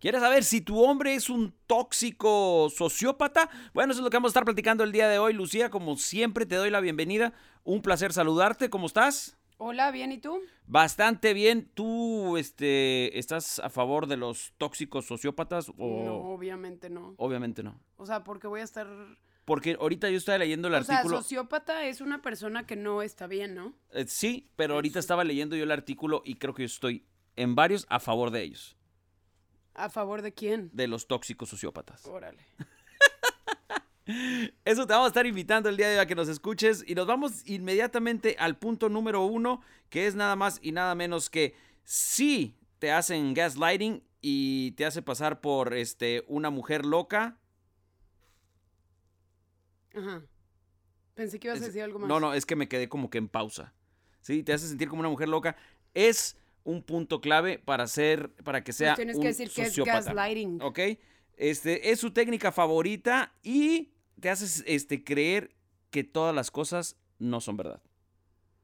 ¿Quieres saber si tu hombre es un tóxico sociópata? Bueno, eso es lo que vamos a estar platicando el día de hoy, Lucía. Como siempre, te doy la bienvenida. Un placer saludarte. ¿Cómo estás? Hola, bien, ¿y tú? Bastante bien. ¿Tú este, estás a favor de los tóxicos sociópatas? O... No, obviamente no. Obviamente no. O sea, porque voy a estar... Porque ahorita yo estaba leyendo el o artículo. sea, sociópata es una persona que no está bien, ¿no? Eh, sí, pero ahorita estaba leyendo yo el artículo y creo que yo estoy en varios a favor de ellos. ¿A favor de quién? De los tóxicos sociópatas. Órale. Eso te vamos a estar invitando el día de hoy a que nos escuches y nos vamos inmediatamente al punto número uno, que es nada más y nada menos que si te hacen gaslighting y te hace pasar por este una mujer loca. Ajá. Pensé que ibas a decir algo más. No, no, es que me quedé como que en pausa. Sí, te hace sentir como una mujer loca. Es un punto clave para ser, para que sea tienes un que decir que es gaslighting. ¿Ok? Este, es su técnica favorita y te haces este, creer que todas las cosas no son verdad.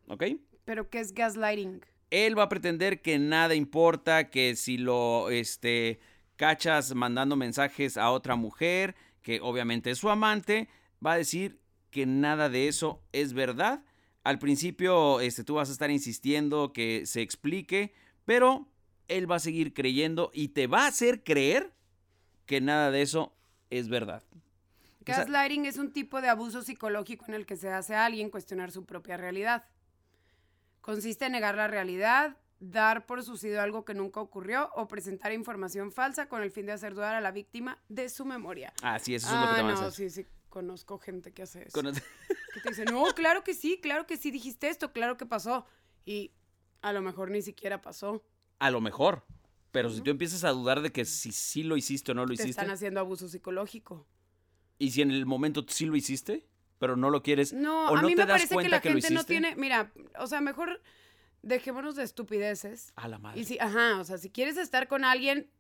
¿Ok? ¿Pero qué es gaslighting? Él va a pretender que nada importa, que si lo este, cachas mandando mensajes a otra mujer, que obviamente es su amante, va a decir que nada de eso es verdad. Al principio este, tú vas a estar insistiendo que se explique, pero él va a seguir creyendo y te va a hacer creer que nada de eso es verdad. O sea- Gaslighting es un tipo de abuso psicológico en el que se hace a alguien cuestionar su propia realidad. Consiste en negar la realidad, dar por sucedido algo que nunca ocurrió o presentar información falsa con el fin de hacer dudar a la víctima de su memoria. Ah, sí, eso es lo que ah, te no, sí, sí, conozco gente que hace eso. Que te dice, no, claro que sí, claro que sí dijiste esto, claro que pasó. Y a lo mejor ni siquiera pasó. A lo mejor. Pero si tú empiezas a dudar de que si sí lo hiciste o no lo Te hiciste, están haciendo abuso psicológico. y si en el momento sí lo hiciste, pero no lo quieres, No, o a no mí te me das parece que la que, gente no tiene, mira, o sea, mejor dejémonos de estupideces. A la madre. Y si, ajá, o sea, si quieres estar con alguien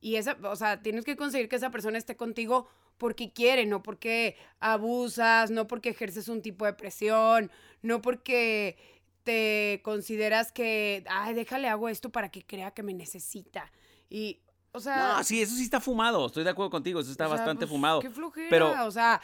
y esa, o sea, tienes que conseguir que esa persona esté contigo porque quiere, no porque abusas, no porque ejerces un tipo de presión, no porque te consideras que, ay, déjale hago esto para que crea que me necesita. Y, o sea... No, sí, eso sí está fumado. Estoy de acuerdo contigo. Eso está o sea, bastante pues, fumado. Qué flojera. Pero- O sea,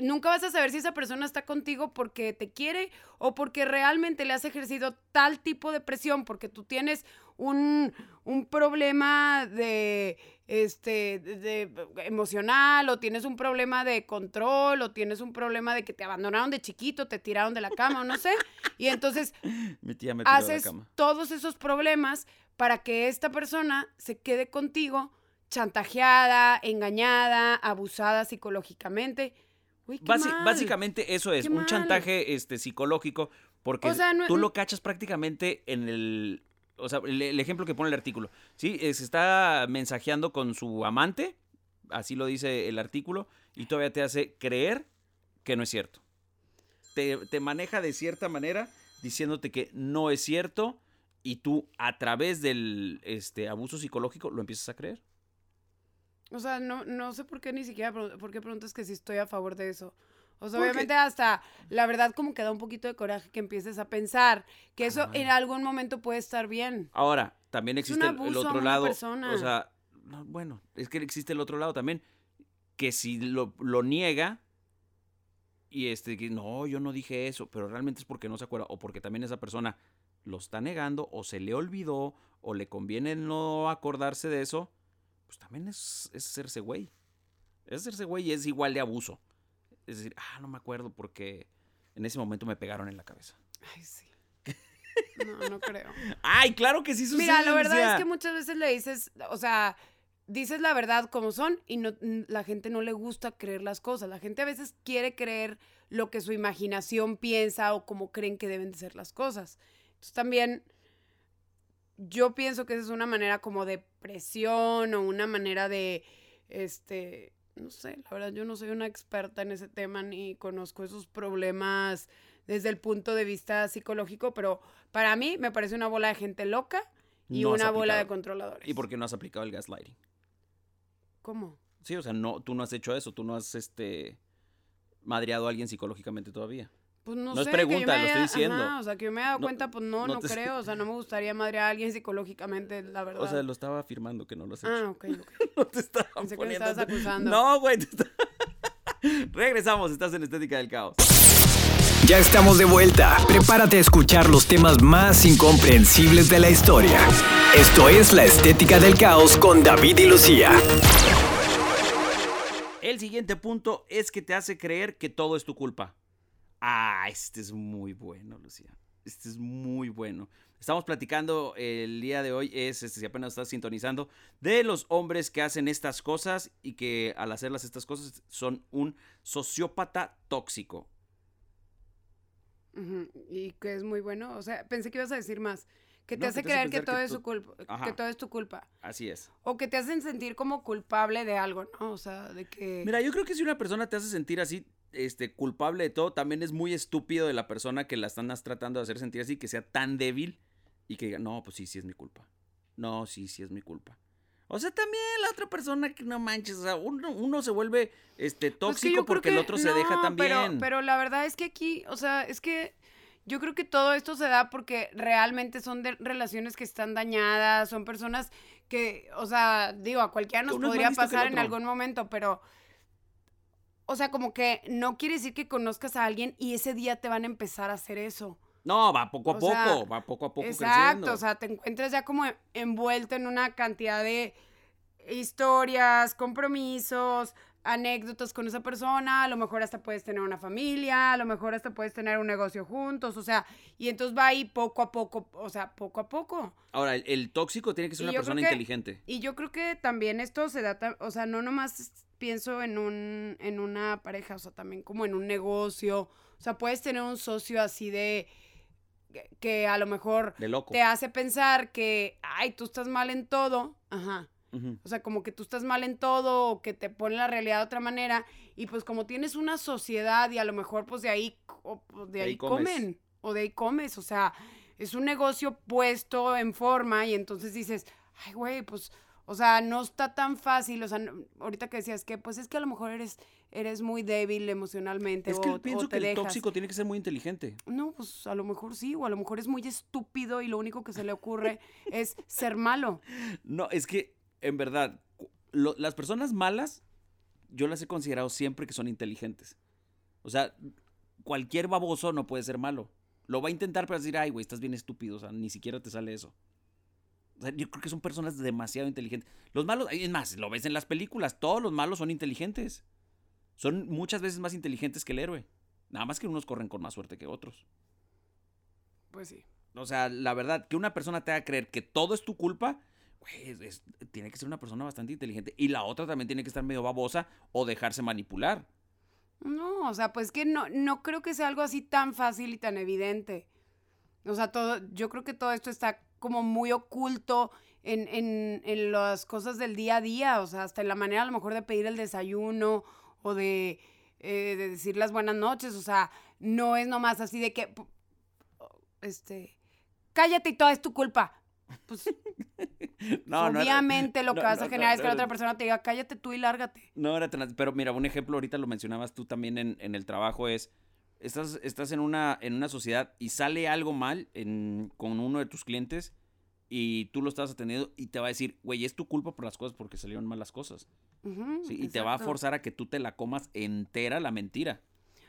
nunca vas a saber si esa persona está contigo porque te quiere o porque realmente le has ejercido tal tipo de presión, porque tú tienes un, un problema de este de, de- emocional o tienes un problema de control o tienes un problema de que te abandonaron de chiquito, te tiraron de la cama o no sé. Y entonces Mi tía me tiró de la haces cama. todos esos problemas para que esta persona se quede contigo chantajeada, engañada, abusada psicológicamente. Uy, qué Basi- mal. básicamente eso es, Qué un mal. chantaje este, psicológico, porque O sea, no- tú lo cachas prácticamente en el... O sea, el, el ejemplo que pone el artículo. Sí, eh, se está mensajeando con su amante, así lo dice el artículo, y todavía te hace creer que no es cierto. Te, te maneja de cierta manera diciéndote que no es cierto y tú a través del este, abuso psicológico lo empiezas a creer. O sea, no, no sé por qué ni siquiera por qué preguntas que si estoy a favor de eso. O sea, Porque- obviamente hasta la verdad como que da un poquito de coraje que empieces a pensar que eso en algún momento puede estar bien. Ahora, también Es un existe el- a otro una lado. persona. O sea, no, bueno, es que existe el otro lado también. Que si lo, lo niega y este, que no, yo no dije eso, pero realmente es porque no se acuerda o porque también esa persona lo está negando o se le olvidó o le conviene no acordarse de eso, pues también es, es hacerse güey. Es hacerse güey y es igual de abuso. Es decir, ah, no me acuerdo porque en ese momento me pegaron en la cabeza. Ay, sí. No, no creo. Ay, claro que sí sucede. Mira, la verdad es que muchas veces le dices, o sea, dices la verdad como son y no, la gente no le gusta creer las cosas. La gente a veces quiere creer lo que su imaginación piensa o como creen que deben de ser las cosas. Entonces también, yo pienso que esa es una manera como de presión o una manera de, este, no sé, la verdad yo no soy una experta en ese tema ni conozco esos problemas desde el punto de vista psicológico, pero para mí me parece una bola de gente loca y No una bola de controladores. ¿Y por qué no has aplicado el gaslighting? ¿Cómo? Sí, o sea, no, tú no has hecho eso, tú no has este madreado a alguien psicológicamente todavía. Pues no, No es sé, pregunta, lo estoy diciendo. ajá, o sea, que yo me he dado No- cuenta, pues no, no no, te- creo. O sea, no me gustaría madrear a alguien psicológicamente, la verdad. O sea, lo estaba afirmando que no lo has hecho. Ah, ok, ok. no te estaba Pensé que me poniendo. estabas acusando. No, güey. está- Regresamos, estás en Estética del Caos. Ya estamos de vuelta. Prepárate a escuchar los temas más incomprensibles de la historia. Esto es La Estética del Caos con David y Lucía. El siguiente punto es que te hace creer que todo es tu culpa. Ah, este es muy bueno, Lucía. Este es muy bueno. Estamos platicando el día de hoy, es, este, si apenas estás sintonizando, de los hombres que hacen estas cosas y que al hacerlas estas cosas son un sociópata tóxico. Y que es muy bueno. O sea, pensé que ibas a decir más. Que te No, hace que te hace creer que todo que es tú- su culpa. Ajá. Que todo es tu culpa. Así es. O que te hacen sentir como culpable de algo, ¿no? O sea, de que. Mira, yo creo que si una persona te hace sentir así, este, culpable de todo, también es muy estúpido de la persona que la están tratando de hacer sentir así, que sea tan débil y que diga, no, pues sí, sí es mi culpa. No, sí, sí es mi culpa. O sea, también la otra persona que no manches, o sea, uno, uno se vuelve este Pues tóxico porque el otro se deja también. Pero, pero la verdad es que aquí, o sea, es que yo creo que todo esto se da porque realmente son de relaciones que están dañadas, son personas que, o sea, digo, a cualquiera nos podría pasar en algún momento, pero, o sea, como que no quiere decir que conozcas a alguien y ese día te van a empezar a hacer eso. No, va poco a O poco, sea, va poco a poco Exacto, creciendo. o sea, te encuentras ya como envuelto en una cantidad de historias, compromisos, anécdotas con esa persona, a lo mejor hasta puedes tener una familia, a lo mejor hasta puedes tener un negocio juntos, o sea, y entonces va ahí poco a poco, o sea, poco a poco. Ahora, el, el tóxico tiene que ser Y una persona que- inteligente. Y yo creo que también esto se da, o sea, no nomás pienso en un en una pareja, o sea, también como en un negocio, o sea, puedes tener un socio así de que- a lo mejor De loco. te hace pensar que, ay, tú estás mal en todo, ajá. O sea, como que tú estás mal en todo o que te pone la realidad de otra manera. Y pues como tienes una sociedad y a lo mejor pues de ahí, co- pues, de De ahí, comen o de ahí comes. O sea, es un negocio puesto en forma y entonces dices, ay, güey, pues, o sea, no está tan fácil. O sea, ahorita que decías que pues es que a lo mejor eres, eres muy débil emocionalmente Es que o, pienso o que el dejas. tóxico tiene que ser muy inteligente. No, pues a lo mejor sí, o a lo mejor es muy estúpido y lo único que se le ocurre es ser malo. No, es que, en verdad, lo- las personas malas, yo las he considerado siempre que son inteligentes. O sea, cualquier baboso no puede ser malo. Lo va a intentar para decir, ay, güey, estás bien estúpido. O sea, ni siquiera te sale eso. O sea, yo creo que son personas demasiado inteligentes. Los malos, es más, lo ves en las películas, todos los malos son inteligentes. Son muchas veces más inteligentes que el héroe. Nada más que unos corren con más suerte que otros. Pues sí. O sea, la verdad, que una persona te haga creer que todo es tu culpa, güey, es- es- tiene que ser una persona bastante inteligente. Y la otra también tiene que estar medio babosa o dejarse manipular. No, o sea, pues que no, no creo que sea algo así tan fácil y tan evidente. O sea, todo, yo creo que todo esto está como muy oculto en, en, en las cosas del día a día. O sea, hasta en la manera a lo mejor de pedir el desayuno o de, eh, de decir las buenas noches. O sea, no es nomás así de que, este, cállate y todo es tu culpa. Pues No, no era- obviamente lo que no, vas a generar es que la otra persona te diga, cállate tú y lárgate. No era. Pero mira, un ejemplo, ahorita lo mencionabas tú también en, en el trabajo, es... Estás, estás en, una, en una sociedad y sale algo mal en- con uno de tus clientes y tú lo estás atendiendo y te va a decir, güey, es tu culpa por las cosas porque salieron mal las cosas. Y te va a forzar a que tú te la comas entera la mentira.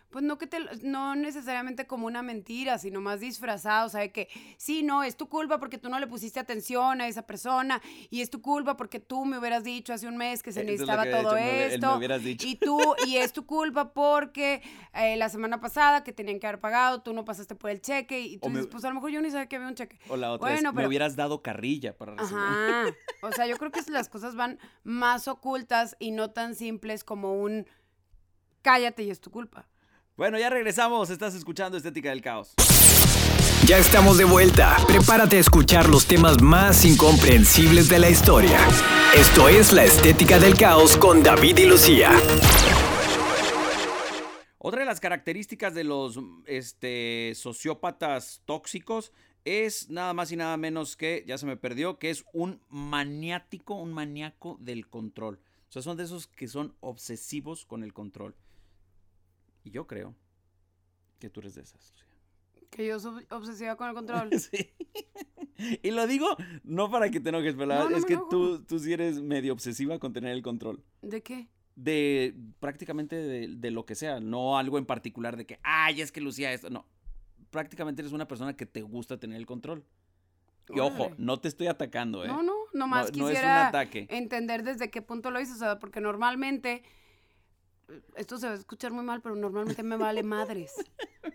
Pues no que te, no necesariamente como una mentira, sino más disfrazado, o sea, de que sí, no, es tu culpa porque tú no le pusiste atención a esa persona y es tu culpa porque tú me hubieras dicho hace un mes que se es lo necesitaba que todo dicho, me- me esto y tú y es tu culpa porque eh, la semana pasada que tenían que haber pagado, tú no pasaste por el cheque y tú O me- dices, pues a lo mejor yo ni sabía que había un cheque. O la otra es, Bueno, me pero- hubieras dado carrilla para recibir. Ajá. O sea, yo creo que las cosas van más ocultas y no tan simples como un cállate y es tu culpa. Bueno, ya regresamos. Estás escuchando Estética del Caos. Ya estamos de vuelta. Prepárate a escuchar los temas más incomprensibles de la historia. Esto es La Estética del Caos con David y Lucía. Otra de las características de los este, sociópatas tóxicos es nada más y nada menos que, ya se me perdió, que es un maniático, un maníaco del control. O sea, son de esos que son obsesivos con el control. Y yo creo que tú eres de esas, Lucía. Que yo soy obsesiva con el control. Sí. Y lo digo no para que te enojes, pero No, no es que enojo. tú, tú sí eres medio obsesiva con tener el control. ¿De qué? De prácticamente de, de lo que sea, no algo en particular de que, ay, es que Lucía esto, no. Prácticamente eres una persona que te gusta tener el control. Y ojo, no te estoy atacando, ¿eh? No, no, nomás No- no es un quisiera ataque. entender desde qué punto lo hizo, o sea, porque normalmente, esto se va a escuchar muy mal, pero normalmente me vale madres.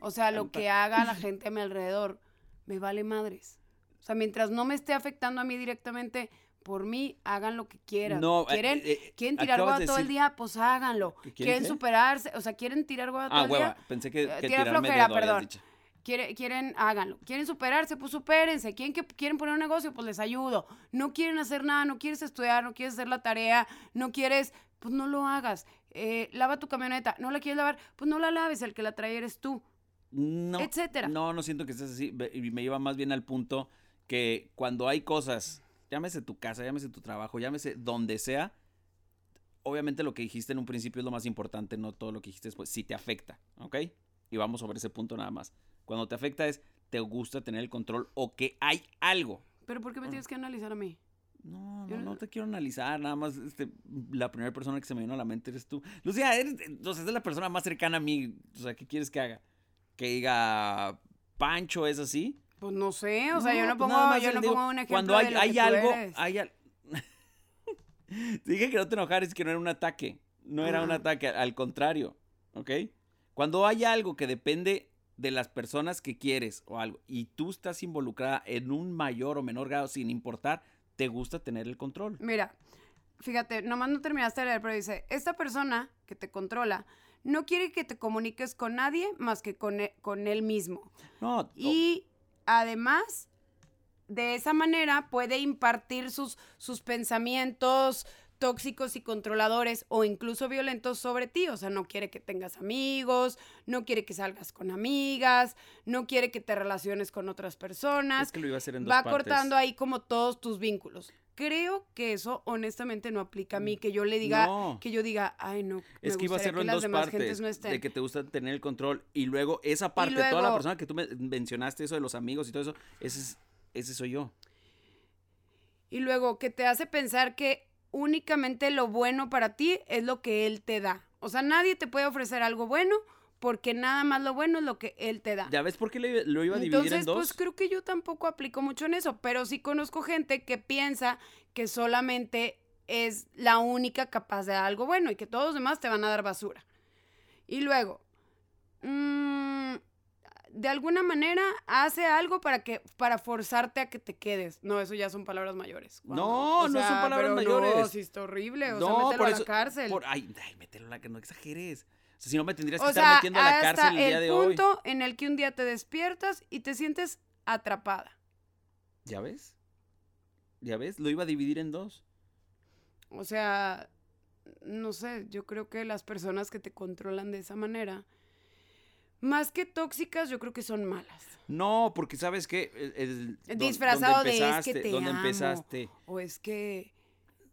O sea, lo que haga la gente a mi alrededor, me vale madres. O sea, mientras no me esté afectando a mí directamente, por mí, hagan lo que quieran. No, eh, ¿Quieren, eh, quieren tirar guada de todo el día? Pues háganlo. ¿Que quieren ¿Quieren superarse? O sea, ¿quieren tirar todo Ah, el hueva. día? Pensé que, Eh, que tira tirarme flojera, dedo, perdón. dicho. Quiere- quieren, háganlo. Quieren superarse, pues supérense. ¿Quieren, que, quieren poner un negocio, pues les ayudo. No quieren hacer nada, no quieres estudiar, no quieres hacer la tarea, no quieres, pues no lo hagas. Eh, lava tu camioneta, no la quieres lavar, pues no la laves, el que la trae eres tú. No, etcétera. No, no siento que estés así. me lleva más bien al punto que cuando hay cosas, llámese tu casa, llámese tu trabajo, llámese donde sea, obviamente lo que dijiste en un principio es lo más importante, no todo lo que dijiste después. Si te afecta, ¿ok? Y vamos sobre ese punto nada más. Cuando te afecta es, te gusta tener el control o que hay algo. Pero ¿por qué me tienes que analizar a mí? No, no, no- te quiero analizar, nada más este, la primera persona que se me vino a la mente eres tú. Lucía, eres, sea, es la persona más cercana a mí. O sea, ¿qué quieres que haga? Que diga Pancho es así. Pues no sé, o sea, yo no pues pongo, yo no digo, pongo un ejemplo Cuando hay, de lo hay que tú algo, eres. hay al- dije que no te enojares, que no era un ataque. No era un ataque, al contrario, ¿ok? Cuando hay algo que depende de las personas que quieres o algo y tú estás involucrada en un mayor o menor grado sin importar, te gusta tener el control. Mira, fíjate, nomás no terminaste de leer, pero dice, esta persona que te controla no quiere que te comuniques con nadie más que con e- con él mismo. No, Y además, de esa manera puede impartir sus, sus pensamientos tóxicos y controladores o incluso violentos sobre ti. O sea, no quiere que tengas amigos, no quiere que salgas con amigas, no quiere que te relaciones con otras personas. es que lo iba a hacer en dos Va partes. cortando ahí como todos tus vínculos. Creo que eso honestamente no aplica a mí, que yo le diga, No. que yo diga, ay no, Es me que iba a hacerlo en dos partes. no. De que te gusta tener el control. Y luego esa parte, toda la luego- persona que tú me mencionaste, eso de los amigos y todo eso, ese, es- ese soy yo. Y luego que te hace pensar que únicamente lo bueno para ti es lo que él te da. O sea, nadie te puede ofrecer algo bueno porque nada más lo bueno es lo que él te da. ¿Ya ves por qué le- lo iba a dividir Entonces, en dos? pues creo que yo tampoco aplico mucho en eso, pero sí conozco gente que piensa que solamente es la única capaz de dar algo bueno y que todos los demás te van a dar basura. Y luego, mm, de alguna manera hace algo para que para forzarte a que te quedes. No, eso ya son palabras mayores. No, no son palabras pero mayores. No, sí está horrible, o sea, No, mételo por a la cárcel. por- ay, ay, mételo a la que no exageres. O sea, si no me tendrías que o estar sea, metiendo a la cárcel el día de hoy. punto en el que un día te despiertas y te sientes atrapada. ¿Ya ves? ¿Ya ves? Lo iba a dividir en dos. O sea, no sé, yo creo que las personas que te controlan de esa manera, más que tóxicas, yo creo que son malas. No, porque sabes que Disfrazado de, "Es que te donde amo". empezaste. O es que,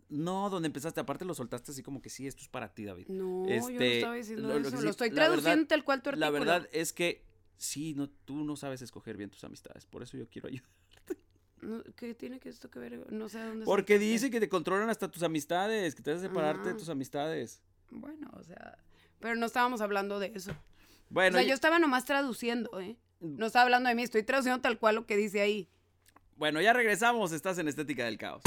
No, donde empezaste, aparte lo soltaste así como que sí, esto es para ti, David. no, yo no Este, estaba diciendo lo- lo eso, lo, sí- estoy la verdad- traduciendo tal cual tu La artículo. verdad es que sí, no, tú no sabes escoger bien tus amistades, por eso yo quiero ayudar. No, ¿Qué tiene que esto que ver? No sé a dónde Porque dice que te controlan hasta tus amistades, que te hace separarte de Ah. tus amistades. Bueno, o sea, pero no estábamos hablando de eso. Bueno, o sea, y- yo estaba nomás traduciendo, ¿eh? No estaba hablando de mí, estoy traduciendo tal cual lo que dice ahí. bueno, ya regresamos, estás en Estética del Caos.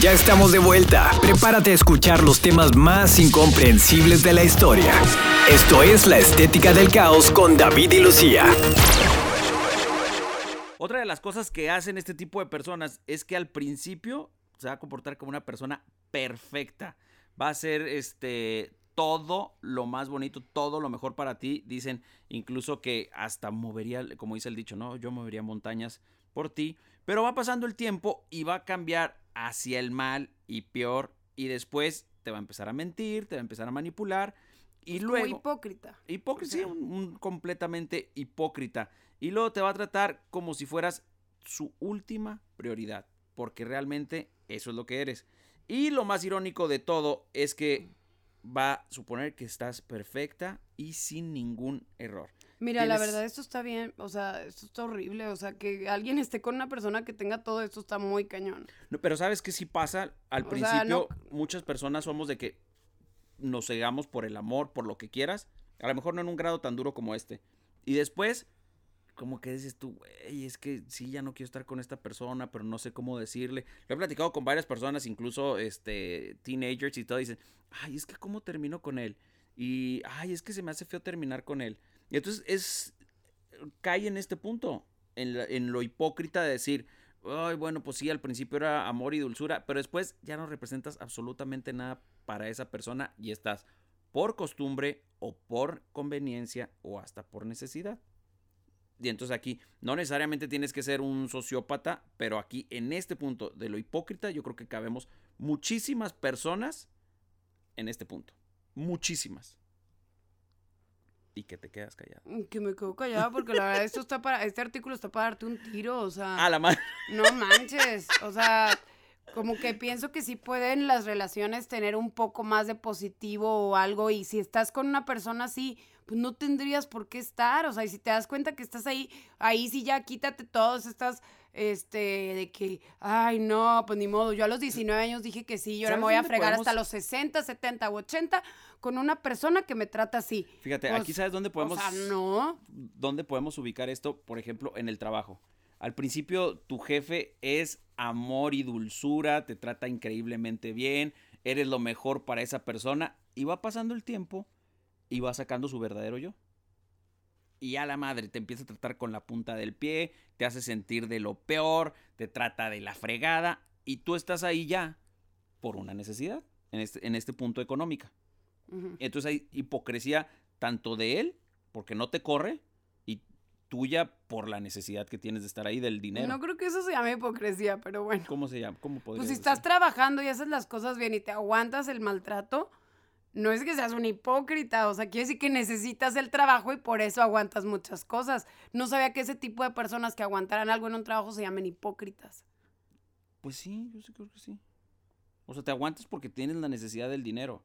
Ya estamos de vuelta. Prepárate a escuchar los temas más incomprensibles de la historia. Esto es La Estética del Caos con David y Lucía. Otra de las cosas que hacen este tipo de personas es que al principio se va a comportar como una persona perfecta. Va a ser este todo lo más bonito, todo lo mejor para ti. Dicen incluso que hasta movería, como dice el dicho, ¿no? Yo movería montañas por ti. Pero va pasando el tiempo y va a cambiar hacia el mal y peor. Y después te va a empezar a mentir, te va a empezar a manipular. Y luego... Como hipócrita. Hipócrita, sí, un, un completamente hipócrita. Y luego te va a tratar como si fueras su última prioridad. Porque realmente eso es lo que eres. Y lo más irónico de todo es que va a suponer que estás perfecta y sin ningún error. Mira, la verdad, esto está bien, o sea, esto está horrible, o sea, que alguien esté con una persona que tenga todo esto está muy cañón. No, pero sabes que sí pasa al O sea, principio, muchas personas somos de que nos cegamos por el amor, por lo que quieras, a lo mejor no en un grado tan duro como este. Y después, como que dices tú, güey, es que sí, ya no quiero estar con esta persona, pero no sé cómo decirle. Lo he platicado con varias personas, incluso este, teenagers y todo, dicen, ay, es que cómo termino con él. Y, ay, es que se me hace feo terminar con él. Y entonces es, cae en este punto, en, la- en lo hipócrita de decir, ay, bueno, pues sí, al principio era amor y dulzura, pero después ya no representas absolutamente nada para esa persona y estás por costumbre o por conveniencia o hasta por necesidad. Y entonces aquí no necesariamente tienes que ser un sociópata, pero aquí en este punto de lo hipócrita yo creo que cabemos muchísimas personas en este punto. Muchísimas. Y que te quedas callado. Mm, Que me quedo callada porque la verdad esto está para, este artículo está para darte un tiro, o sea, Ah, la madre. no manches, o sea, como que pienso que sí pueden las relaciones tener un poco más de positivo o algo y si estás con una persona así, pues no tendrías por qué estar, o sea, y si te das cuenta que estás ahí, ahí sí ya quítate todos estas, este, de que, ay, no, pues ni modo, yo a los 19 años dije que sí, yo ahora me ¿Sabes voy a fregar podemos- hasta los 60, 70 u 80 con una persona que me trata así. Fíjate, Pues, aquí sabes dónde podemos O sea, no. dónde podemos ubicar esto, por ejemplo, en el trabajo. Al principio tu jefe es amor y dulzura, te trata increíblemente bien, eres lo mejor para esa persona y va pasando el tiempo y va sacando su verdadero yo. Y a la madre te empieza a tratar con la punta del pie, te hace sentir de lo peor, te trata de la fregada y tú estás ahí ya por una necesidad, en este, en este punto económica. Entonces hay hipocresía tanto de él, porque no te corre, tuya por la necesidad que tienes de estar ahí del dinero. No creo que eso se llame hipocresía, pero bueno. ¿Cómo se llama? ¿Cómo podría Pues si estás trabajando y haces las cosas bien y te aguantas el maltrato, no es que seas un hipócrita, o sea, quiere decir que necesitas el trabajo y por eso aguantas muchas cosas. No sabía que ese tipo de personas que aguantaran algo en un trabajo se llamen hipócritas. Pues sí, yo sí creo que sí. O sea, te aguantas porque tienes la necesidad del dinero.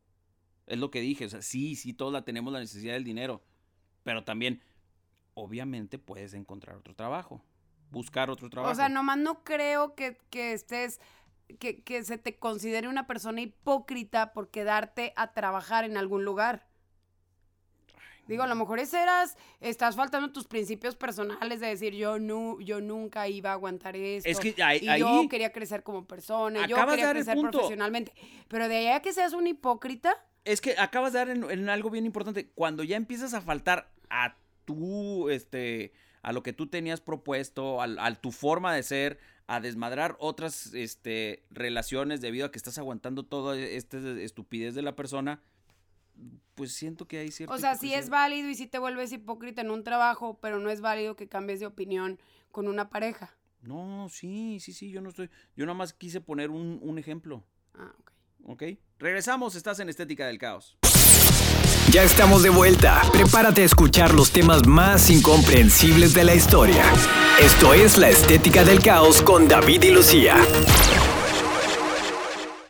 Es lo que dije. O sea, sí, sí, todos la tenemos la necesidad del dinero. Pero también, obviamente, puedes encontrar otro trabajo. Buscar otro trabajo. O sea, nomás no creo que, que estés, que, que se te considere una persona hipócrita por quedarte a trabajar en algún lugar. Digo, a lo mejor ese eras, estás faltando tus principios personales de decir yo no, yo nunca iba a aguantar esto. Es que ahí- y ahí- yo quería crecer como persona, yo quería crecer profesionalmente. Pero de allá que seas un hipócrita, Es que acabas de dar en, en algo bien importante. Cuando ya empiezas a faltar a tu, este, a lo que tú tenías propuesto, al- a, tu forma de ser, a desmadrar otras, este, relaciones debido a que estás aguantando toda esta estupidez de la persona, pues siento que hay cierta o sea, sí es hipocresía. válido y sí te vuelves hipócrita en un trabajo, pero no es válido que cambies de opinión con una pareja. No, sí, sí, sí, yo no estoy, yo nada más quise poner un, un ejemplo, Ah, ok. ¿ok? Regresamos, estás en Estética del Caos. Ya estamos de vuelta. Prepárate a escuchar los temas más incomprensibles de la historia. Esto es La Estética del Caos con David y Lucía.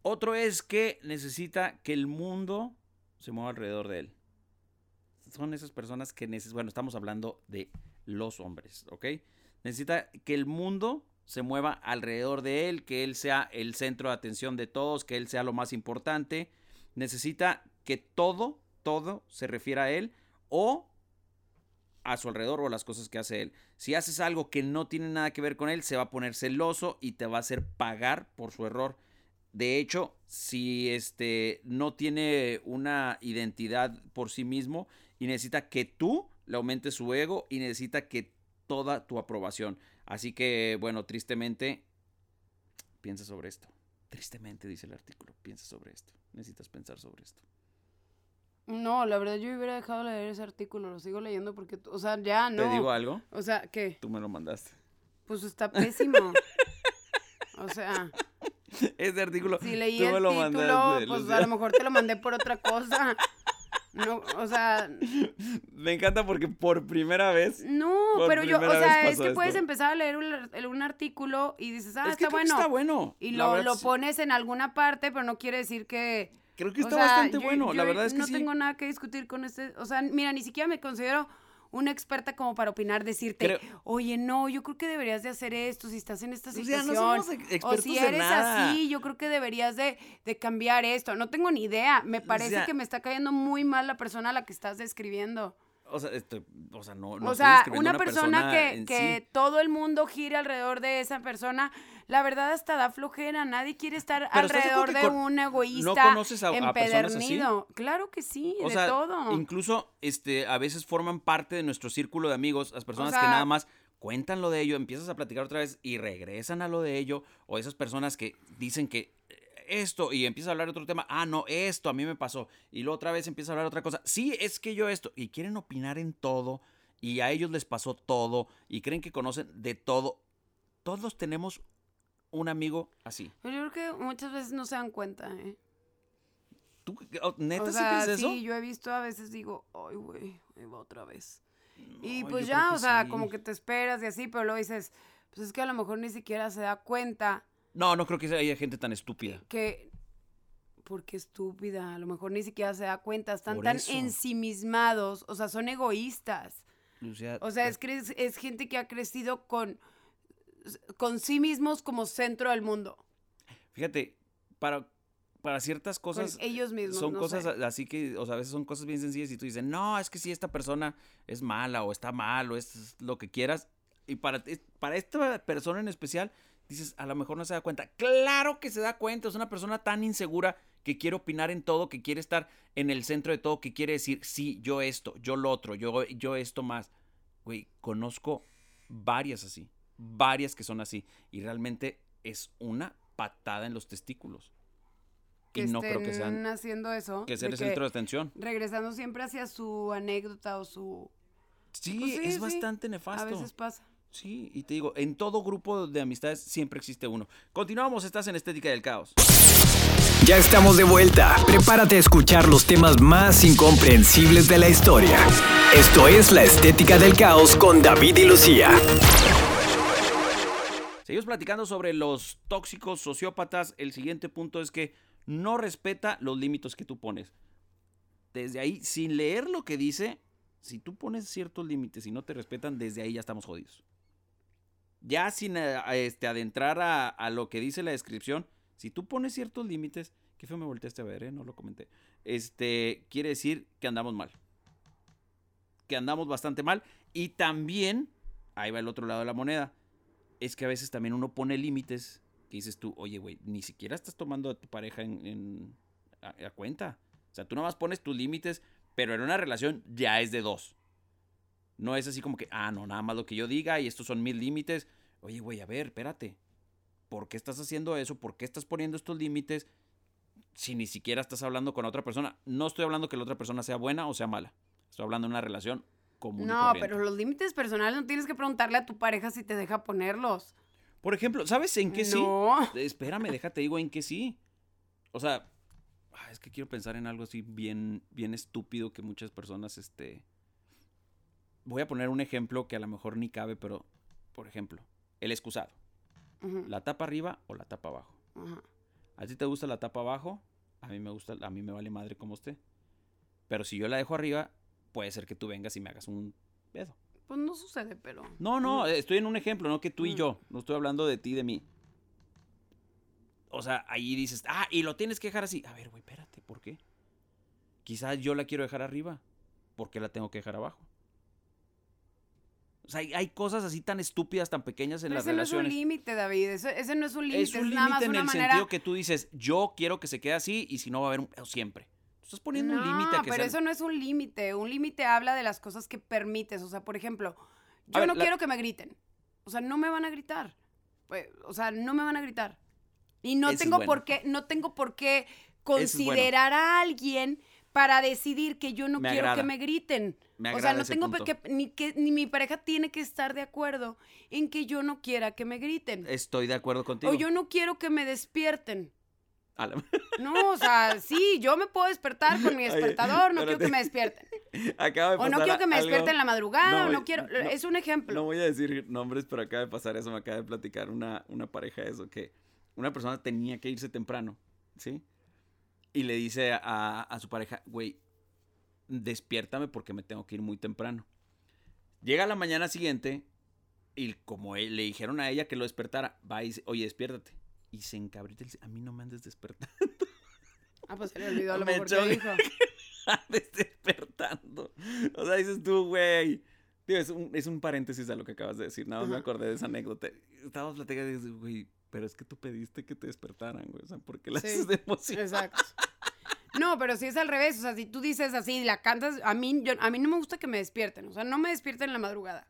Otro es que necesita que el mundo se mueva alrededor de él. Son esas personas que necesitan, bueno, estamos hablando de los hombres, ¿ok? Necesita que el mundo se mueva alrededor de él, que él sea el centro de atención de todos, que él sea lo más importante. Necesita que todo, todo se refiera a él o a su alrededor o a las cosas que hace él. Si haces algo que no tiene nada que ver con él, se va a poner celoso y te va a hacer pagar por su error. De hecho, si este no tiene una identidad por sí mismo y necesita que tú le aumentes su ego y necesita que toda tu aprobación. Así que, bueno, tristemente, piensa sobre esto. Tristemente, dice el artículo, piensa sobre esto. Necesitas pensar sobre esto. No, la verdad yo hubiera dejado de leer ese artículo, lo sigo leyendo porque, o sea, ya no. ¿Te digo algo? O sea, ¿qué? Tú me lo mandaste. Pues está pésimo. o sea, Ese artículo, si leí tú el me lo título, mandaste. pues Lucía. a lo mejor te lo mandé por otra cosa. No, o sea, Me encanta porque por primera vez... no, pero yo, o sea, es que puedes empezar a leer un, ar- un artículo y dices, ah, es que está bueno. está bueno. Y lo, lo pones en alguna parte, pero no quiere decir que... Creo que o está sea, bastante yo- bueno. la verdad es que no sí. tengo nada que discutir con este, o sea, mira, ni siquiera me considero una experta como para opinar, decirte, Creo- oye, no, yo creo que deberías de hacer esto si estás en esta O sea, situación. no somos o si en eres nada. así, yo creo que deberías de, de cambiar esto. No tengo ni idea. Me parece sea- que me está cayendo muy mal la persona a la que estás describiendo. O sea, este, o sea, no, no o estoy sea, una persona, que, que sí. todo el mundo gire alrededor de esa persona, la verdad hasta da flojera. Nadie quiere estar Pero ¿estás de acuerdo alrededor de un no egoísta conoces a- a personas así? empedernido. Claro que sí, O de sea, todo. incluso este, a veces forman parte de nuestro círculo de amigos, las personas que sea- nada más cuentan lo de ello, empiezas a platicar otra vez y regresan a lo de ello, o esas personas que dicen que eh, esto y empieza a hablar de otro tema, ah, no, esto a mí me pasó, y luego otra vez empieza a hablar de otra cosa, sí, es que yo esto, y quieren opinar en todo, y a ellos les pasó todo, y creen que conocen de todo. Todos tenemos un amigo así. Pero yo creo que muchas veces no se dan cuenta, ¿eh? ¿Tú oh, neta o sí sea, crees eso? sí, yo he visto a veces digo, ay, güey, ahí va otra vez. y pues ya, o sea, sí. como que te esperas y así, pero luego dices, pues es que a lo mejor ni siquiera se da cuenta No, no creo que haya gente tan estúpida. que, porque estúpida, a lo mejor ni siquiera se da cuenta, están Por tan eso. ensimismados, o sea, son egoístas. O sea, es, que es, es gente que ha crecido con, con sí mismos como centro del mundo, Fíjate, para, para ciertas con cosas ellos mismos. son no cosas sé. así que, o sea, a veces son cosas bien sencillas y tú dices, no, es que si esta persona es mala o está mal o es lo que quieras. Y para, para esta persona en especial, dices, a lo mejor no se da cuenta. Claro que se da cuenta, es una persona tan insegura que quiere opinar en todo, que quiere estar en el centro de todo, que quiere decir, sí, yo esto, yo lo otro, yo, yo esto más. Güey, conozco varias así, varias que son así. Y realmente es una patada en los testículos. que y no creo que sean haciendo eso. que ser el centro de atención. regresando siempre hacia su anécdota o su... Sí, Pues sí, es sí, bastante A nefasto. veces pasa. Sí, y te digo, en todo grupo de amistades siempre existe uno. Continuamos, estás en Estética del Caos. Ya estamos de vuelta. Prepárate a escuchar los temas más incomprensibles de la historia. Esto es La Estética del Caos con David y Lucía. Seguimos platicando sobre los tóxicos sociópatas. El siguiente punto es que no respeta los límites que tú pones. Desde ahí, sin leer lo que dice, si tú pones ciertos límites y no te respetan, desde ahí ya estamos jodidos. Ya sin eh, este, adentrar a, lo que dice la descripción, si tú pones ciertos límites, que fue me volteaste a ver, ¿eh? no lo comenté. Este quiere decir que andamos mal. Que andamos bastante mal. Y también, ahí va el otro lado de la moneda es que a veces también uno pone límites que dices tú, oye, güey, ni siquiera estás tomando a tu pareja en, a cuenta. O sea, tú nomás pones tus límites, pero en una relación ya es de dos. No es así como que, ah, no, nada más lo que yo diga y estos son mis límites. Oye, güey, a ver, espérate. ¿Por qué estás haciendo eso? ¿Por qué estás poniendo estos límites si ni siquiera estás hablando con otra persona? No estoy hablando que la otra persona sea buena o sea mala. Estoy hablando de una relación común. No, pero los límites personales no tienes que preguntarle a tu pareja si te deja ponerlos. Por ejemplo, ¿sabes en qué sí? No. Espérame, déjate, digo en qué sí. O sea, ah, es que quiero pensar en algo así bien, bien estúpido que muchas personas, este... Voy a poner un ejemplo que a lo mejor ni cabe, pero, por ejemplo, el excusado. La tapa arriba o la tapa abajo. ajá. ¿A ti te gusta la tapa abajo? A mí me gusta, a mí me vale madre como esté. Pero si yo la dejo arriba, puede ser que tú vengas y me hagas un pedo. Pues no sucede, pero. No, no, estoy en un ejemplo, no que tú y Mm. yo. No estoy hablando de ti y de mí. O sea, ahí dices, ah, y lo tienes que dejar así. A ver, güey, espérate, ¿por qué? Quizás yo la quiero dejar arriba. ¿Por qué la tengo que dejar abajo? O sea, hay, hay cosas así tan estúpidas, tan pequeñas en Pero las ese no es un relaciones. límite, David. Eso- ese no es un límite. es Es, un nada más límite en una el manera. sentido que tú dices, yo quiero que se quede así y si no va a haber un pedo siempre. Estás poniendo un límite que pero sea- eso no es un límite. Un límite habla de las cosas que permites. O sea, por ejemplo, yo ver, no la- quiero que me griten. O sea, no me van a gritar. Pues, o sea, no me van a gritar. Y no tengo bueno. por qué, no tengo por qué bueno. considerar a alguien para decidir que yo no Me quiero agrada. que me griten. Me o sea, no tengo que ni que ni mi pareja tiene que estar de acuerdo en que yo no quiera que me griten. Estoy de acuerdo contigo. O yo no quiero que me despierten. No, o sea, sí, yo me puedo despertar con mi Oye, despertador, no quiero que me despierten. Acaba de O no pasar quiero que me algo- despierten en la madrugada, No, o no quiero, no- es un ejemplo. No voy a decir nombres, pero acaba de pasar eso, me acaba de platicar una, una pareja eso, que una persona tenía que irse temprano, ¿sí? Y le dice a, a su pareja, güey, despiértame porque me tengo que ir muy temprano. Llega la mañana siguiente y como él- le dijeron a ella que lo despertara, va y dice, oye, despiértate. Y se encabrita y dice, a mí no me andes despertando. Ah, pues se le olvidó a lo Me mejor que dijo. andes despertando. O sea, dices tú, güey. Es un, es un paréntesis a lo que acabas de decir. Nada más me acordé de esa anécdota. Estábamos platicando y dices, güey, pero es que tú pediste que te despertaran, güey. O sea, ¿por qué la Sí, haces de emoción? Exacto. No, pero si es al revés, o sea, si tú dices así, la cantas, a mí, yo- a mí no me gusta que me despierten, o sea, no me despierten en la madrugada.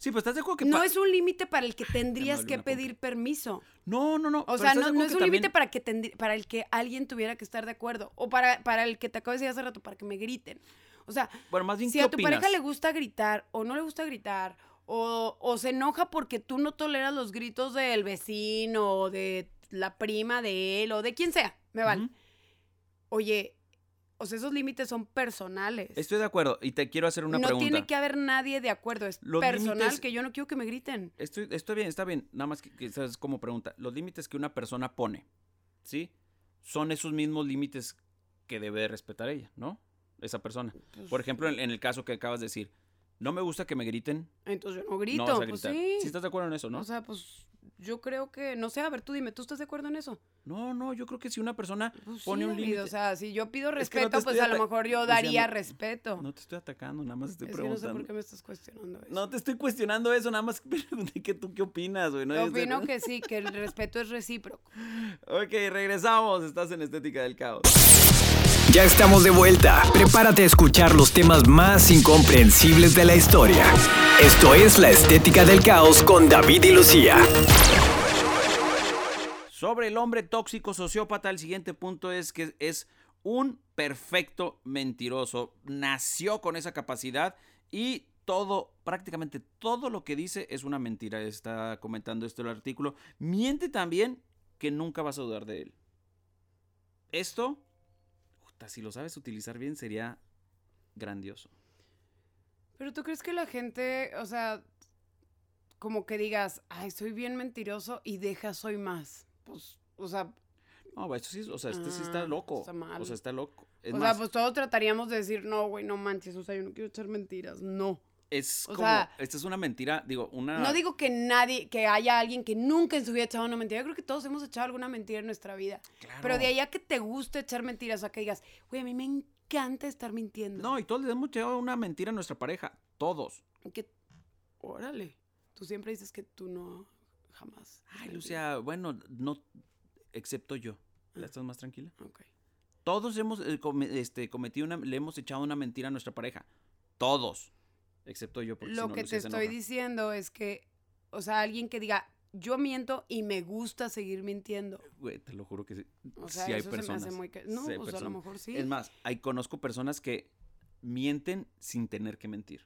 Sí, pues estás de acuerdo que. No es un límite para el que tendrías que pedir permiso. No, no, no. O sea, no, es un límite también- para, que para el que alguien tuviera que estar de acuerdo. O para, para el que te acabo de decir hace rato, para que me griten. O sea, Bueno, más bien, si ¿qué a tu opinas? pareja le gusta gritar o no le gusta gritar, o, o se enoja porque tú no toleras los gritos del vecino o de la prima de él o de quien sea, me vale. Oye, o sea, esos límites son personales. Estoy de acuerdo y te quiero hacer una no pregunta. tiene que haber nadie de acuerdo, es Los personal límites- que yo no quiero que me griten. Estoy, estoy bien, está bien. Nada más que, que sabes como pregunta. Los límites que una persona pone, ¿sí? Son esos mismos límites que debe de respetar ella, ¿no? Esa persona. Pues, Por ejemplo, en, en el caso que acabas de decir, no me gusta que me griten, Entonces yo no grito, no vas a pues gritar. sí. estás de acuerdo en eso, no? O sea, pues yo creo que, no sé, a ver, tú dime, ¿tú estás de acuerdo en eso? no, no, yo creo que si una persona Pues pone sí, un límite... O sea, si yo pido Es que no respeto, pues a lo mejor yo daría respeto. No te estoy atacando, nada más estoy es que no sé preguntando. por qué me estás cuestionando eso. No te estoy cuestionando eso, nada más pregunté que tú qué opinas, güey. No opino que sí, que el respeto es recíproco. Ok, regresamos. Estás en Estética del Caos. Ya estamos de vuelta. Prepárate a escuchar los temas más incomprensibles de la historia. Esto es La Estética del Caos con David y Lucía. Sobre el hombre tóxico sociópata, el siguiente punto es que es un perfecto mentiroso. Nació con esa capacidad y todo, prácticamente todo lo que dice es una mentira. Está comentando esto el artículo. Miente también que nunca vas a dudar de él. Esto, si lo sabes utilizar bien, sería grandioso. Pero tú crees que la gente, o sea, como que digas, ay, soy bien mentiroso y deja, soy más. Pues, o sea, No, esto sí, o sea, este sí está Ah, loco. está mal. O sea, está loco. Es o más, sea, pues todos trataríamos de decir, no, güey, no manches, o sea, yo no quiero echar mentiras. No. Es o como, sea, esta es una mentira, digo, una... No digo que nadie, que haya alguien que nunca en su vida ha echado una mentira. Yo creo que todos hemos echado alguna mentira en nuestra vida. Claro. Pero de ahí a que te guste echar mentiras, o sea, que digas, güey, a mí me encanta estar mintiendo. No, y todos le hemos echado una mentira a nuestra pareja. Todos. Que, órale, tú siempre dices que tú no, jamás. Ay, Lucia, bueno, no, excepto yo. ¿Ya Ah. estás más tranquila? Ok. Todos hemos eh, este, cometido una, le hemos echado una mentira a nuestra pareja. Todos. Excepto yo, porque si Lo no, que Lucía te estoy diciendo es que, o sea, alguien que diga, yo miento y me gusta seguir mintiendo. Güey, te lo juro que sí. O sea, sí hay eso personas. se me hace muy... ca- No, sí pues a lo mejor sí. Es más, hay, conozco personas que mienten sin tener que mentir.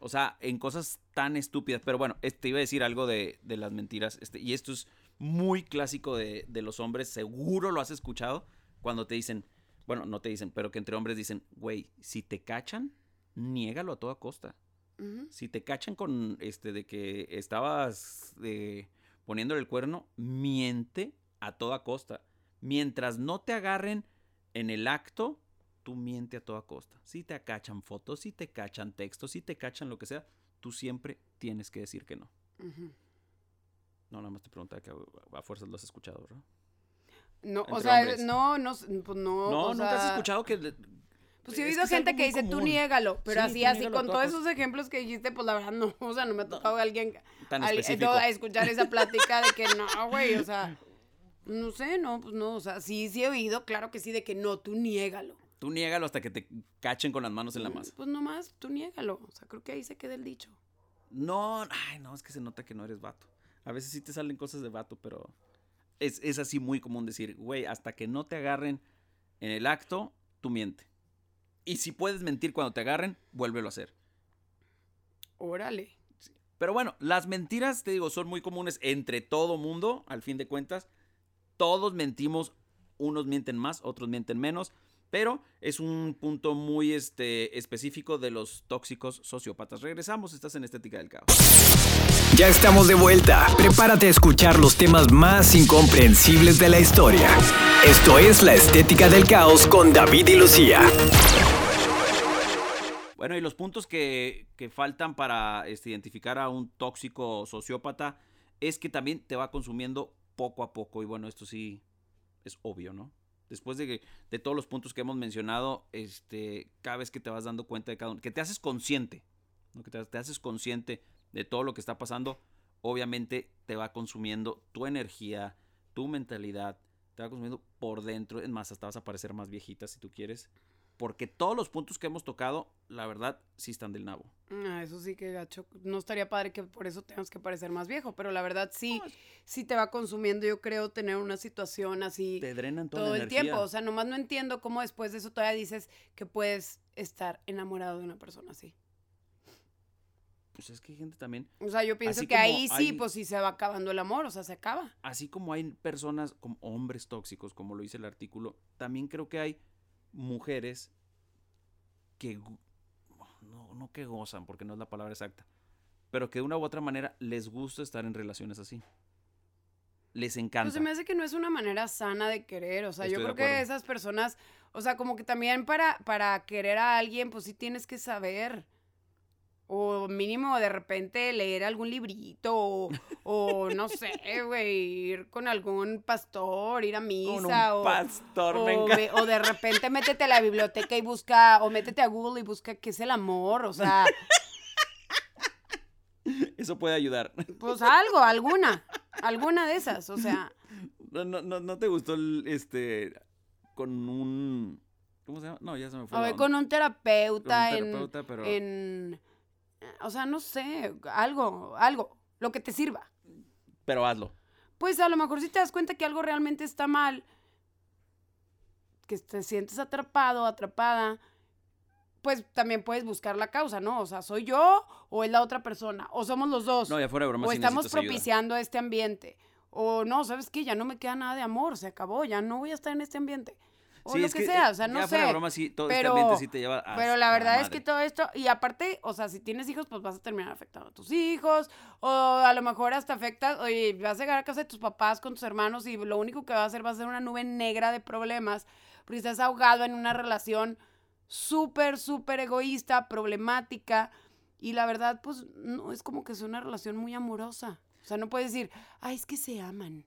O sea, en cosas tan estúpidas. Pero bueno, este, iba a decir algo de, de las mentiras. Este, y esto es muy clásico de, de los hombres. Seguro lo has escuchado. Cuando te dicen, bueno, no te dicen, pero que entre hombres dicen, güey, si te cachan, niégalo a toda costa. Si te cachan con este de que estabas eh, poniéndole el cuerno, miente a toda costa. Mientras no te agarren en el acto, tú miente a toda costa. Si te cachan fotos, si te cachan textos, si te cachan lo que sea, tú siempre tienes que decir que no. No, nada más te preguntaba que a fuerzas lo has escuchado, ¿verdad? No, o sea, hombres. no, no, pues no. No, o nunca has escuchado que... Pues sí he oído gente que dice, tú niégalo, pero Sí, así, así, con todos esos ejemplos que dijiste, pues la verdad no, o sea, no me ha tocado a alguien Tan al- específico. a escuchar esa plática de que no, güey, o sea, no sé, no, pues no, o sea, sí, sí he oído, claro que sí, de que no, tú niégalo. Tú niégalo hasta que te cachen con las manos en la masa. Pues nomás, tú niégalo, o sea, creo que ahí se queda el dicho. No, ay, no, es que se nota que no eres vato. A veces sí te salen cosas de vato, pero es, es así muy común decir, güey, hasta que no te agarren en el acto, tú miente. Y si puedes mentir cuando te agarren, vuélvelo a hacer. Órale. Pero bueno, las mentiras, te digo, son muy comunes entre todo mundo, al fin de cuentas. Todos mentimos, unos mienten más, otros mienten menos, pero es un punto muy este, específico de los tóxicos sociópatas. Regresamos, estás en Estética del Caos. Ya estamos de vuelta. Prepárate a escuchar los temas más incomprensibles de la historia. Esto es La Estética del Caos con David y Lucía. Bueno, y los puntos que, que faltan para este, identificar a un tóxico sociópata es que también te va consumiendo poco a poco. Y bueno, esto sí es obvio, ¿no? Después de, que, de todos los puntos que hemos mencionado, este, cada vez que te vas dando cuenta de cada uno, que te haces consciente, ¿no? que te, haces consciente de todo lo que está pasando, obviamente te va consumiendo tu energía, tu mentalidad, te va consumiendo por dentro. Es más, hasta vas a parecer más viejita si tú quieres porque todos los puntos que hemos tocado, la verdad, sí están del nabo. Ah, eso sí que gacho. No estaría padre que por eso tengas que parecer más viejo, pero la verdad sí, sí te va consumiendo, yo creo, tener una situación así. Te drenan toda todo la el tiempo. O sea, nomás no entiendo cómo después de eso todavía dices que puedes estar enamorado de una persona así. Pues es que hay gente también, O sea, yo pienso que ahí sí, pues sí se va acabando el amor, o sea, se acaba. así como hay personas, como hombres tóxicos, como lo dice el artículo, también creo que hay mujeres que, no, no que gozan, porque no es la palabra exacta, pero que de una u otra manera les gusta estar en relaciones así. Les encanta. Pues se me hace que no es una manera sana de querer, o sea, yo Estoy creo que esas personas, o sea, como que también para, para querer a alguien, pues sí tienes que saber. O mínimo de repente leer algún librito, o, o no sé, güey, ir con algún pastor, ir a misa, Con un o, pastor, me o, encanta. ve- o de repente métete a la biblioteca y busca, o métete a Google y busca qué es el amor, o sea, Eso puede ayudar. pues algo, alguna, alguna de esas, o sea, No, no, no, ¿no te gustó el, este, con un, ¿cómo se llama? No, ya se me fue. o la ve onda. con un terapeuta, Con un en- terapeuta, pero- en, o sea, no sé, algo, algo, lo que te sirva. Pero hazlo. Pues a lo mejor si te das cuenta que algo realmente está mal, que te sientes atrapado, atrapada, pues también puedes buscar la causa, ¿no? O sea, ¿soy yo o es la otra persona? ¿O somos los dos? No, ya fuera de broma, o sí estamos ayuda. propiciando este ambiente. O no, ¿sabes qué? Ya no me queda nada de amor, se acabó, ya no voy a estar en este ambiente. O Sí, lo es que, sea, o sea, ya no fuera de sé. broma, sí, todo pero- este ambiente sí te lleva a Pero la verdad es que todo esto, y aparte, o sea, si tienes hijos, pues vas a terminar afectando a tus hijos, o a lo mejor hasta afectas, oye, vas a llegar a casa de tus papás con tus hermanos y lo único que va a hacer va a ser una nube negra de problemas, porque estás ahogado en una relación súper, súper egoísta, problemática, y la verdad, pues, no es como que es una relación muy amorosa. O sea, no puedes decir, ay, es que se aman.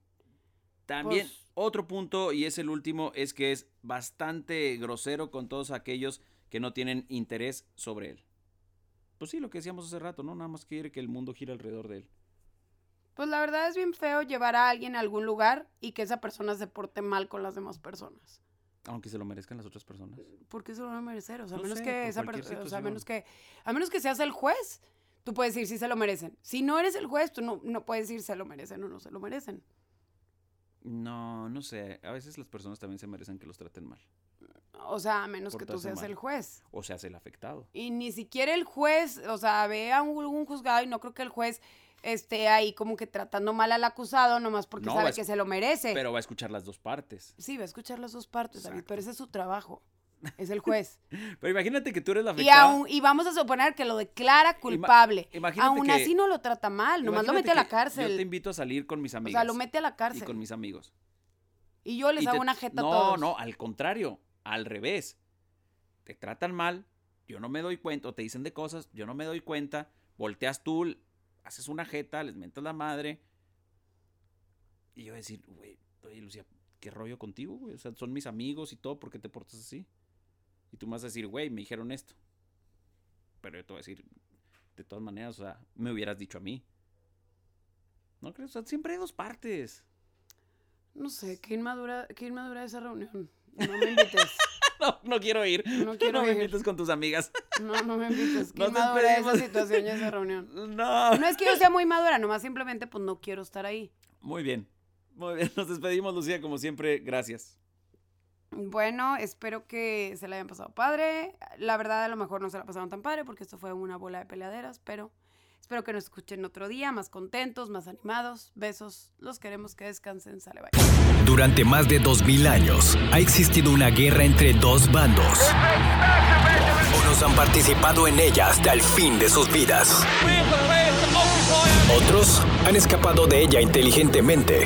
También pues- otro punto, y es el último, es que es bastante grosero con todos aquellos que no tienen interés sobre él. Pues sí, lo que decíamos hace rato, ¿no? Nada más quiere que el mundo gire alrededor de él. Pues la verdad es bien feo llevar a alguien a algún lugar y que esa persona se porte mal con las demás personas. Aunque se lo merezcan las otras personas. ¿Por qué se lo van a merecer? O sea, a No menos sé, que esa persona, o sea, a menos que, a menos que seas el juez, tú puedes decir si se lo merecen. Si no eres el juez, tú no, no puedes decir se lo merecen o no se lo merecen. No, no sé. A veces las personas también se merecen que los traten mal. O sea, a menos que tú seas mal. el juez. O se hace el afectado. Y ni siquiera el juez, o sea, ve a un, un juzgado y no creo que el juez esté ahí como que tratando mal al acusado nomás porque No, sabe que se lo merece. Pero va a escuchar las dos partes. sí, va a escuchar las dos partes, David, pero ese es su trabajo. Es el juez. Pero imagínate que tú eres la Y, afectada. aún- y vamos a suponer que lo declara culpable. imagínate aún que- así no lo trata mal, nomás lo mete a la cárcel. Yo te invito a salir con mis o amigas. sea, lo mete a la y cárcel. con mis amigos. Y yo les Y hago te- una jeta no, a todos. No, al contrario, al revés. Te tratan mal, yo no me doy cuenta, o te dicen de cosas, yo no me doy cuenta, volteas tú, haces una jeta, les mentas la madre. Y yo decir, güey, oye Lucía, ¿qué rollo contigo, güey? O sea, son mis amigos y todo, ¿por qué te portas así? Y tú me vas a decir, güey, me dijeron esto. Pero yo te voy a decir, de todas maneras, o sea, me hubieras dicho a mí. ¿No crees? O sea, siempre hay dos partes. No sé, qué inmadura, qué inmadura esa reunión. No me invites. No, no quiero ir. No quiero me ir. invites con tus amigas. No, no me invites. Qué inmadura esa situación y esa reunión. No. No es que yo sea muy madura, nomás simplemente pues no quiero estar ahí. Muy bien. Muy bien. Nos despedimos, Lucía, como siempre. Gracias. Bueno, espero que se la hayan pasado padre. La verdad, a lo mejor no se la pasaron tan padre porque esto fue una bola de peleaderas, pero espero que nos escuchen otro día, más contentos, más animados. Besos, los queremos que descansen. Sale, bye. Durante más de 2000 años ha existido una guerra entre dos bandos. Unos han participado en ella hasta el fin de sus vidas. Otros han escapado de ella inteligentemente.